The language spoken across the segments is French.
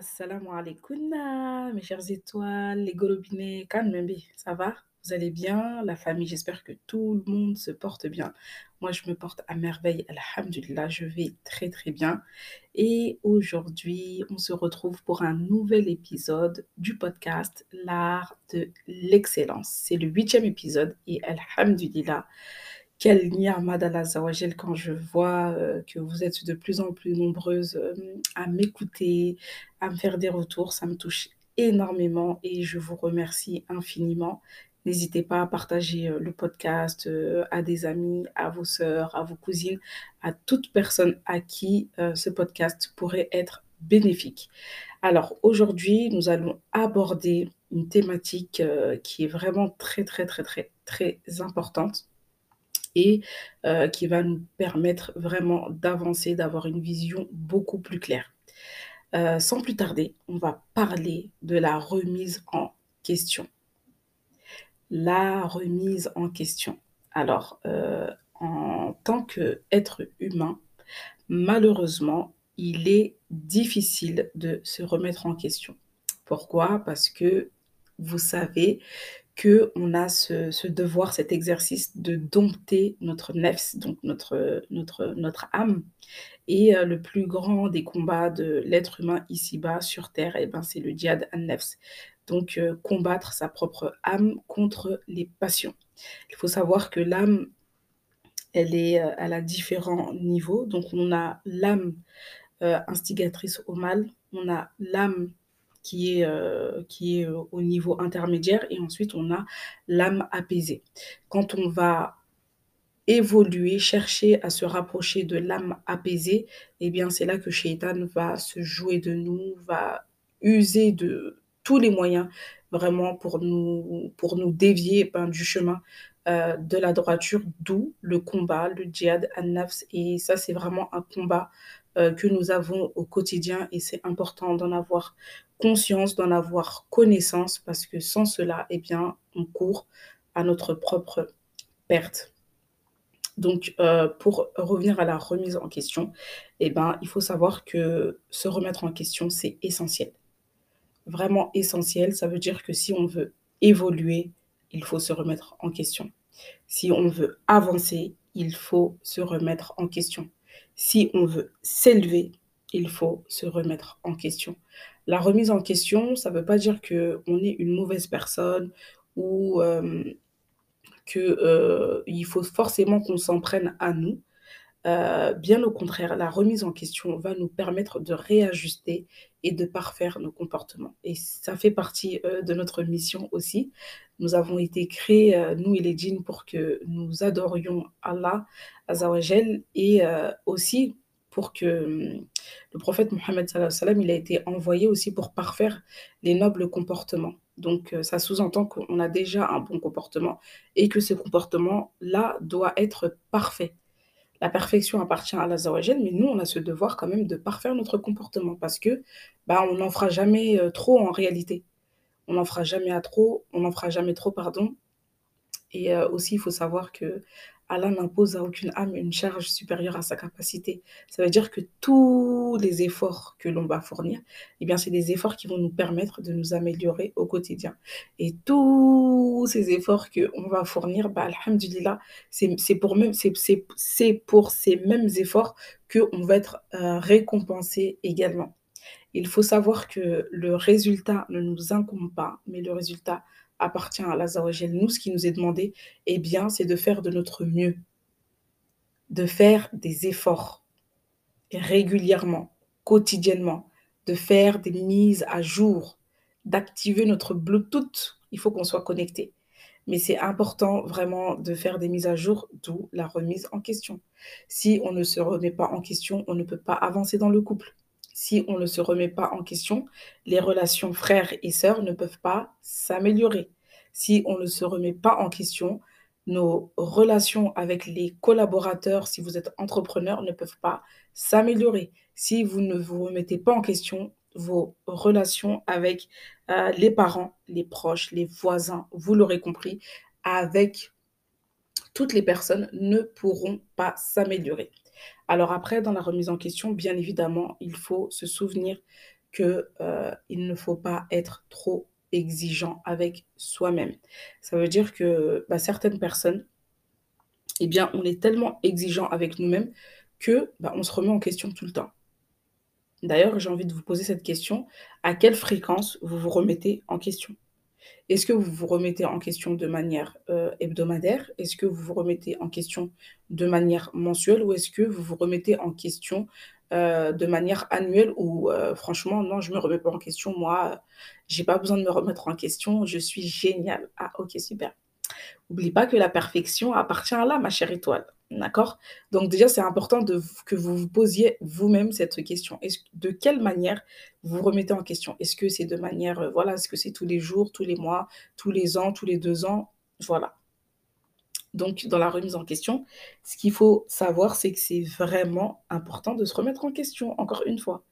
Assalamu alaikum, mes chères étoiles, les golobinés, Kanmembe, ça va? Vous allez bien? La famille, j'espère que tout le monde se porte bien. Moi, je me porte à merveille, alhamdulillah, je vais très très bien. Et aujourd'hui, on se retrouve pour un nouvel épisode du podcast L'art de l'excellence. C'est le huitième épisode et alhamdulillah, quel ni'ma d'Allah quand je vois euh, que vous êtes de plus en plus nombreuses euh, à m'écouter, à me faire des retours. Ça me touche énormément et je vous remercie infiniment. N'hésitez pas à partager euh, le podcast à des amis, à vos sœurs, à vos cousines, à toute personne à qui ce podcast pourrait être bénéfique. Alors aujourd'hui, nous allons aborder une thématique qui est vraiment très très très très très importante et euh, qui va nous permettre vraiment d'avancer, d'avoir une vision beaucoup plus claire. Euh, sans plus tarder, on va parler de la remise en question. La remise en question. Alors, euh, en tant qu'être humain, malheureusement, il est difficile de se remettre en question. Pourquoi? Parce que vous savez qu'on a ce, devoir, cet exercice de dompter notre nefs, donc notre, notre, notre âme. Et euh, le plus grand des combats de l'être humain ici-bas sur Terre, eh ben, c'est le djihad an-nefs. Donc euh, combattre sa propre âme contre les passions. Il faut savoir que l'âme, elle est, euh, elle a différents niveaux. Donc on a l'âme euh, instigatrice au mal, on a l'âme qui est, euh, qui est euh, au niveau intermédiaire et ensuite on a l'âme apaisée. Quand on va évoluer, chercher à se rapprocher de l'âme apaisée, eh bien c'est là que Shaitan va se jouer de nous, va user de tous les moyens vraiment pour nous, pour nous dévier ben, du chemin euh, de la droiture, d'où le combat, le djihad an-nafs. Et ça, c'est vraiment un combat que nous avons au quotidien et c'est important d'en avoir conscience, d'en avoir connaissance parce que sans cela, eh bien, on court à notre propre perte. Donc, euh, pour revenir à la remise en question, eh ben, il faut savoir que se remettre en question, c'est essentiel. Vraiment essentiel, ça veut dire que si on veut évoluer, il faut se remettre en question. Si on veut avancer, il faut se remettre en question. Si on veut s'élever, il faut se remettre en question. La remise en question, ça ne veut pas dire qu'on est une mauvaise personne ou euh, qu'il faut forcément qu'on s'en prenne à nous. Euh, bien au contraire, la remise en question va nous permettre de réajuster et de parfaire nos comportements. Et ça fait partie euh, de notre mission aussi. Nous avons été créés, euh, nous et les djinns, pour que nous adorions Allah, Azawajel, et euh, aussi pour que le prophète Mohammed il a été envoyé aussi pour parfaire les nobles comportements. Donc euh, ça sous-entend qu'on a déjà un bon comportement et que ce comportement-là doit être parfait. La perfection appartient à l'Azawajel, mais nous, on a ce devoir quand même de parfaire notre comportement parce que bah, on n'en fera jamais euh, trop en réalité. On n'en fera jamais à trop, on n'en fera jamais trop, pardon. Et euh, aussi, il faut savoir que Allah n'impose à aucune âme une charge supérieure à sa capacité. Ça veut dire que tous les efforts que l'on va fournir, eh bien, c'est des efforts qui vont nous permettre de nous améliorer au quotidien. Et tous ces efforts qu'on va fournir, bah, alhamdulillah, c'est pour, pour ces mêmes efforts qu'on va être euh, récompensé également. Il faut savoir que le résultat ne nous incombe pas, mais le résultat appartient à l'Azawajel. Nous, ce qui nous est demandé, eh bien, c'est de faire de notre mieux, de faire des efforts régulièrement, quotidiennement, de faire des mises à jour, d'activer notre Bluetooth. Il faut qu'on soit connecté. Mais c'est important vraiment de faire des mises à jour, d'où la remise en question. Si on ne se remet pas en question, on ne peut pas avancer dans le couple. Si on ne se remet pas en question, les relations frères et sœurs ne peuvent pas s'améliorer. Si on ne se remet pas en question, nos relations avec les collaborateurs, si vous êtes entrepreneur, ne peuvent pas s'améliorer. Si vous ne vous remettez pas en question, vos relations avec euh, les parents, les proches, les voisins, vous l'aurez compris, avec toutes les personnes ne pourront pas s'améliorer. Alors après, dans la remise en question, bien évidemment, il faut se souvenir qu'il euh, ne faut pas être trop exigeant avec soi-même. Ça veut dire que bah, certaines personnes, eh bien, on est tellement exigeant avec nous-mêmes que bah, on se remet en question tout le temps. D'ailleurs, j'ai envie de vous poser cette question. À quelle fréquence vous vous remettez en question? Est-ce que vous vous remettez en question de manière euh, hebdomadaire? Est-ce que vous vous remettez en question de manière mensuelle Ou est-ce que vous vous remettez en question euh, de manière annuelle Ou euh, franchement, non, je ne me remets pas en question. Moi, j'ai pas besoin de me remettre en question. Je suis géniale. Ah, ok, super. N'oublie pas que la perfection appartient à là, ma chère étoile. D'accord? Donc déjà, c'est important que vous vous posiez vous-même cette question. Est de quelle manière vous vous remettez en question? Est-ce que c'est de manière, euh, voilà, est-ce que c'est tous les jours, tous les mois, tous les ans, tous les deux ans? Voilà. Donc, dans la remise en question, ce qu'il faut savoir, c'est que c'est vraiment important de se remettre en question, encore une fois.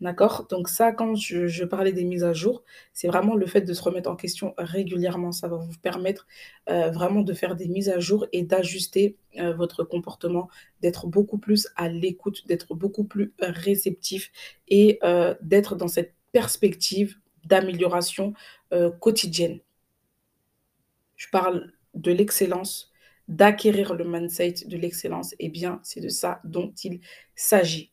D'accord? Donc ça, quand je, parlais des mises à jour, c'est vraiment le fait de se remettre en question régulièrement. Ça va vous permettre euh, vraiment de faire des mises à jour et d'ajuster euh, votre comportement, d'être beaucoup plus à l'écoute, d'être beaucoup plus réceptif et euh, d'être dans cette perspective d'amélioration quotidienne. Je parle de l'excellence, d'acquérir le mindset de l'excellence. Eh bien, c'est de ça dont il s'agit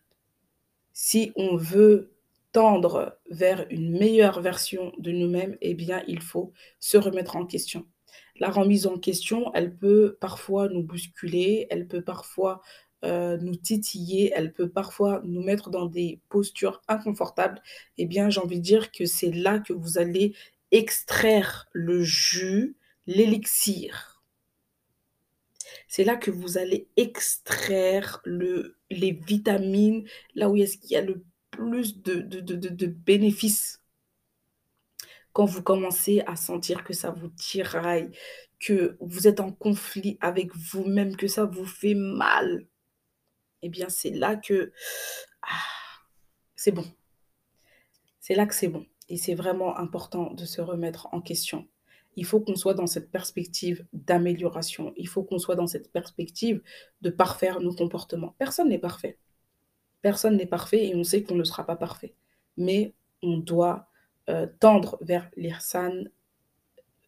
si on veut tendre vers une meilleure version de nous-mêmes, eh bien, il faut se remettre en question. La remise en question, elle peut parfois nous bousculer, elle peut parfois euh, nous titiller, elle peut parfois nous mettre dans des postures inconfortables. Eh bien, j'ai envie de dire que c'est là que vous allez extraire le jus, l'élixir c'est là que vous allez extraire le, les vitamines, là où est-ce qu'il y a le plus de, de, bénéfices. Quand vous commencez à sentir que ça vous tiraille, que vous êtes en conflit avec vous-même, que ça vous fait mal, eh bien c'est là que ah, c'est bon. C'est là que c'est bon. Et c'est vraiment important de se remettre en question il faut qu'on soit dans cette perspective d'amélioration. Il faut qu'on soit dans cette perspective de parfaire nos comportements. Personne n'est parfait. Personne n'est parfait et on sait qu'on ne sera pas parfait. Mais on doit euh, tendre vers l'irsan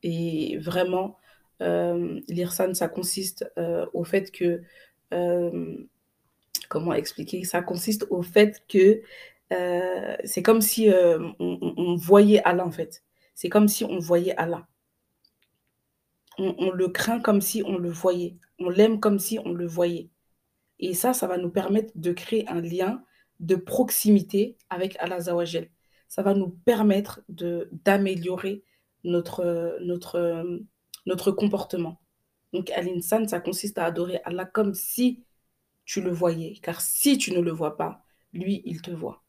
et vraiment, euh, l'irsan, ça consiste euh, au fait que, comment expliquer, ça consiste au fait que c'est comme si on, on, voyait Allah en fait. C'est comme si on voyait Allah on, le craint comme si on le voyait. On l'aime comme si on le voyait. Et ça, ça va nous permettre de créer un lien de proximité avec Allah Zawajel. Ça va nous permettre d'améliorer notre, notre, notre comportement. Donc, Al-Insan, ça consiste à adorer Allah comme si tu le voyais. Car si tu ne le vois pas, lui, il te voit.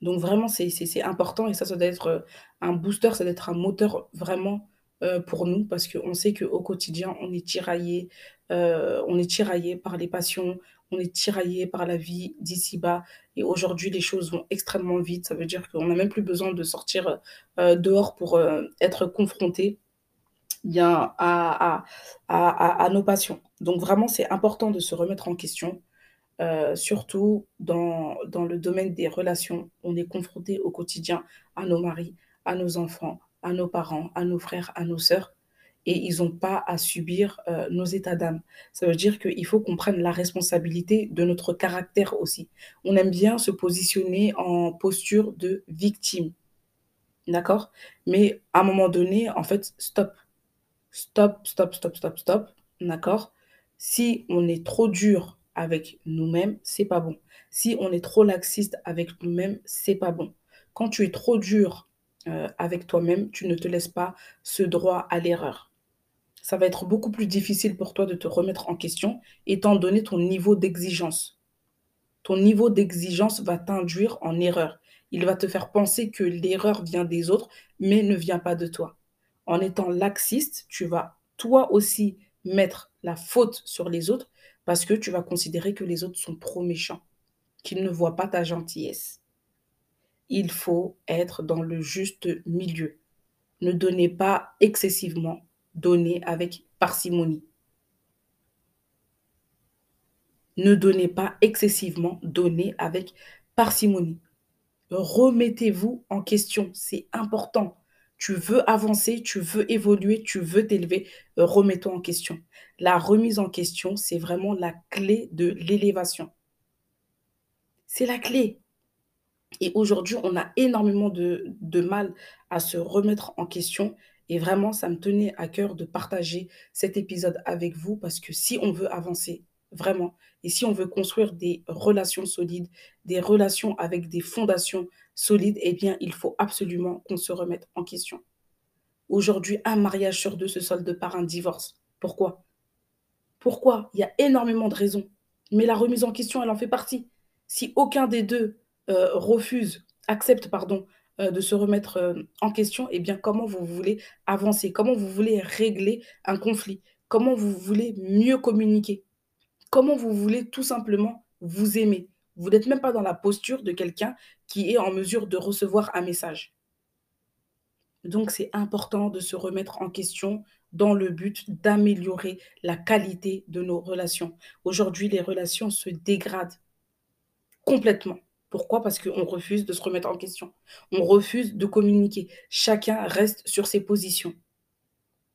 Donc, vraiment, c'est important et ça, ça doit être un booster, ça doit être un moteur vraiment euh, pour nous parce qu'on sait qu'au quotidien, on est tiraillé, euh, on est tiraillé par les passions, on est tiraillé par la vie d'ici-bas. Et aujourd'hui, les choses vont extrêmement vite. Ça veut dire qu'on n'a même plus besoin de sortir euh, dehors pour être confronté bien à, nos passions. Donc vraiment, c'est important de se remettre en question. surtout dans le domaine des relations, on est confronté au quotidien à nos maris, à nos enfants, à nos parents, à nos frères, à nos sœurs, et ils n'ont pas à subir euh, nos états d'âme. Ça veut dire qu'il faut qu'on prenne la responsabilité de notre caractère aussi. On aime bien se positionner en posture de victime. D'accord? Mais à un moment donné, en fait, stop. Stop, stop, stop, stop, stop. D'accord? Si on est trop dur avec nous-mêmes, c'est pas bon. Si on est trop laxiste avec nous-mêmes, c'est pas bon. Quand tu es trop dur euh, avec toi-même, tu ne te laisses pas ce droit à l'erreur. Ça va être beaucoup plus difficile pour toi de te remettre en question étant donné ton niveau d'exigence. Ton niveau d'exigence va t'induire en erreur. Il va te faire penser que l'erreur vient des autres, mais ne vient pas de toi. En étant laxiste, tu vas toi aussi mettre la faute sur les autres parce que tu vas considérer que les autres sont trop méchants, qu'ils ne voient pas ta gentillesse il faut être dans le juste milieu. Ne donnez pas excessivement, donnez avec parcimonie. Ne donnez pas excessivement, donnez avec parcimonie. Remettez-vous en question, c'est important. Tu veux avancer, tu veux évoluer, tu veux t'élever, remets-toi en question. La remise en question, c'est vraiment la clé de l'élévation. C'est la clé. Et aujourd'hui, on a énormément de, de mal à se remettre en question. Et vraiment, ça me tenait à cœur de partager cet épisode avec vous parce que si on veut avancer, vraiment, et si on veut construire des relations solides, des relations avec des fondations solides, eh bien, il faut absolument qu'on se remette en question. Aujourd'hui, un mariage sur deux se solde par un divorce. Pourquoi? Pourquoi? Il y a énormément de raisons. Mais la remise en question, elle en fait partie. Si aucun des deux refuse, accepte, pardon, euh, de se remettre euh, en question, eh bien, comment vous voulez avancer? Comment vous voulez régler un conflit? Comment vous voulez mieux communiquer? Comment vous voulez tout simplement vous aimer? Vous n'êtes même pas dans la posture de quelqu'un qui est en mesure de recevoir un message. Donc, c'est important de se remettre en question dans le but d'améliorer la qualité de nos relations. Aujourd'hui, les relations se dégradent complètement. Pourquoi? Parce qu'on refuse de se remettre en question. On refuse de communiquer. Chacun reste sur ses positions.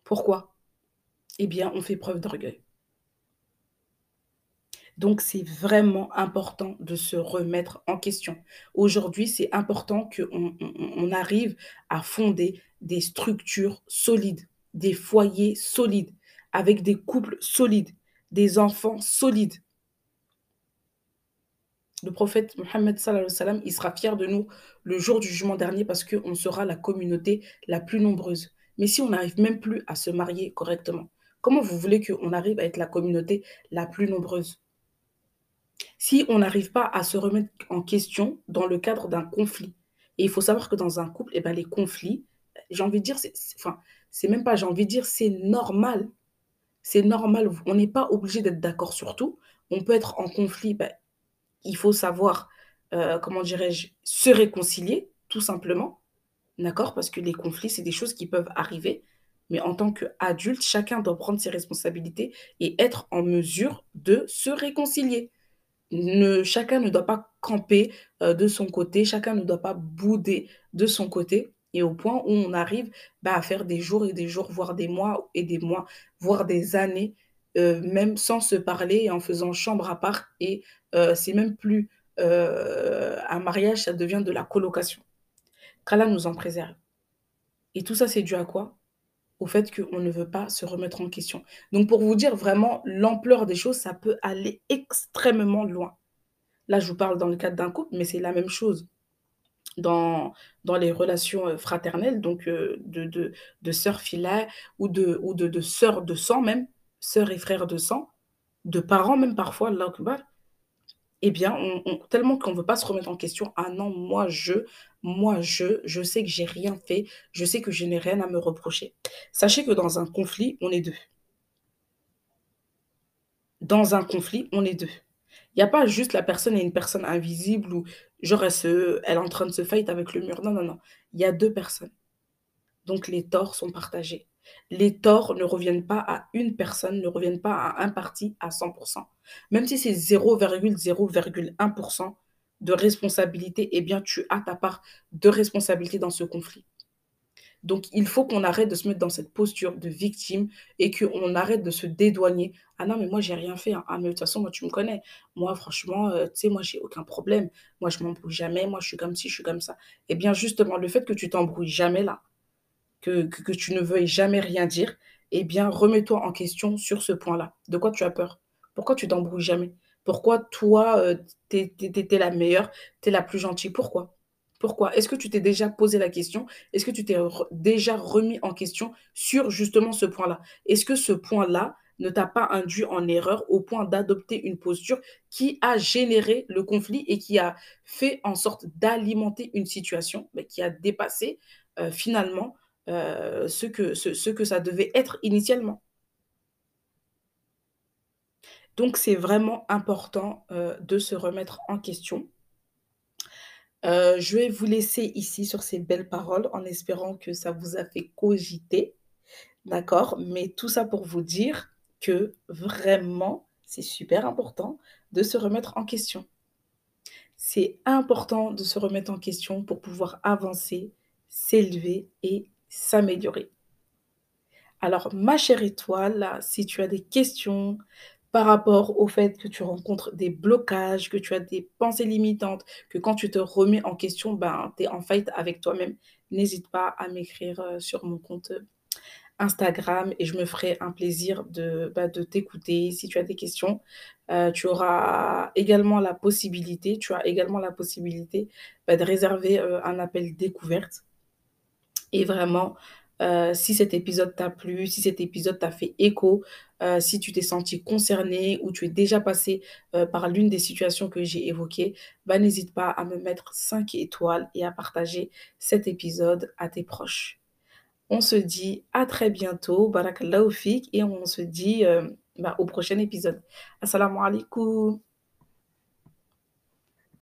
Pourquoi? Eh bien, on fait preuve d'orgueil. Donc, c'est vraiment important de se remettre en question. Aujourd'hui, c'est important qu'on on, arrive à fonder des structures solides, des foyers solides, avec des couples solides, des enfants solides. Le prophète Mohammed sallam, il sera fier de nous le jour du jugement dernier parce qu'on sera la communauté la plus nombreuse. Mais si on n'arrive même plus à se marier correctement, comment vous voulez qu'on arrive à être la communauté la plus nombreuse? Si on n'arrive pas à se remettre en question dans le cadre d'un conflit. Et il faut savoir que dans un couple, eh ben, les conflits, j'ai envie de dire, c'est, enfin, c'est même pas, j'ai envie de dire, c'est normal. C'est normal. On n'est pas obligé d'être d'accord sur tout. On peut être en conflit. Ben, il faut savoir, euh, comment dirais-je, se réconcilier, tout simplement. D'accord? Parce que les conflits, c'est des choses qui peuvent arriver. Mais en tant qu'adulte, chacun doit prendre ses responsabilités et être en mesure de se réconcilier chacun ne doit pas camper euh, de son côté, chacun ne doit pas bouder de son côté. Et au point où on arrive bah, à faire des jours et des jours, voire des mois et des mois, voire des années, euh, même sans se parler en faisant chambre à part. Et euh, c'est même plus un mariage, ça devient de la colocation. Qu'Allah nous en préserve. Et tout ça, c'est dû à quoi? Au fait qu'on ne veut pas se remettre en question. Donc pour vous dire vraiment l'ampleur des choses, ça peut aller extrêmement loin. Là, je vous parle dans le cadre d'un couple, mais c'est la même chose dans, dans les relations euh, fraternelles, donc euh, de, de, de sœurs filaires ou de, ou de, de sœurs de sang même, sœurs et frères de sang, de parents même parfois, là, eh bien, tellement qu'on ne veut pas se remettre en question, ah non, moi je, moi je, je sais que j'ai rien fait, je sais que je n'ai rien à me reprocher. Sachez que dans un conflit, on est deux. Dans un conflit, on est deux. Il n'y a pas juste la personne et une personne invisible ou genre elle, elle est en train de se fight avec le mur. Non, non, non. Il y a deux personnes. Donc les torts sont partagés les torts ne reviennent pas à une personne, ne reviennent pas à un parti à 100%. Même si c'est 0,0,1% de responsabilité, eh bien, tu as ta part de responsabilité dans ce conflit. Donc, il faut qu'on arrête de se mettre dans cette posture de victime et qu'on arrête de se dédouaner. Ah non, mais moi, j'ai rien fait. Hein. Ah, mais de toute façon, moi, tu me connais. Moi, franchement, euh, tu sais, moi, j'ai aucun problème. Moi, je m'embrouille jamais. Moi, je suis comme ci, je suis comme ça. Eh bien, justement, le fait que tu t'embrouilles jamais là, que, tu ne veuilles jamais rien dire, eh bien, remets-toi en question sur ce point-là. De quoi tu as peur? Pourquoi tu t'embrouilles jamais? Pourquoi toi, euh, tu es, la meilleure, tu es la plus gentille? Pourquoi? Pourquoi? Est-ce que tu t'es déjà posé la question? Est-ce que tu t'es déjà remis en question sur justement ce point-là? Est-ce que ce point-là ne t'a pas induit en erreur au point d'adopter une posture qui a généré le conflit et qui a fait en sorte d'alimenter une situation, mais qui a dépassé euh, finalement euh, ce, que, ce, que ça devait être initialement. Donc c'est vraiment important euh, de se remettre en question. Euh, je vais vous laisser ici sur ces belles paroles en espérant que ça vous a fait cogiter. D'accord? Mais tout ça pour vous dire que vraiment, c'est super important de se remettre en question. C'est important de se remettre en question pour pouvoir avancer, s'élever et s'améliorer. Alors, ma chère étoile, si tu as des questions par rapport au fait que tu rencontres des blocages, que tu as des pensées limitantes, que quand tu te remets en question, ben, tu es en fight avec toi-même, n'hésite pas à m'écrire euh, sur mon compte euh, Instagram et je me ferai un plaisir de, bah, de t'écouter si tu as des questions. Euh, tu auras également la possibilité, tu as également la possibilité bah, de réserver un appel découverte et vraiment euh, si cet épisode t'a plu, si cet épisode t'a fait écho, euh, si tu t'es senti concerné ou tu es déjà passé euh, par l'une des situations que j'ai évoquées, bah, n'hésite pas à me mettre 5 étoiles et à partager cet épisode à tes proches. On se dit à très bientôt, barakallahu et on se dit bah, au prochain épisode. Assalamu alaikum.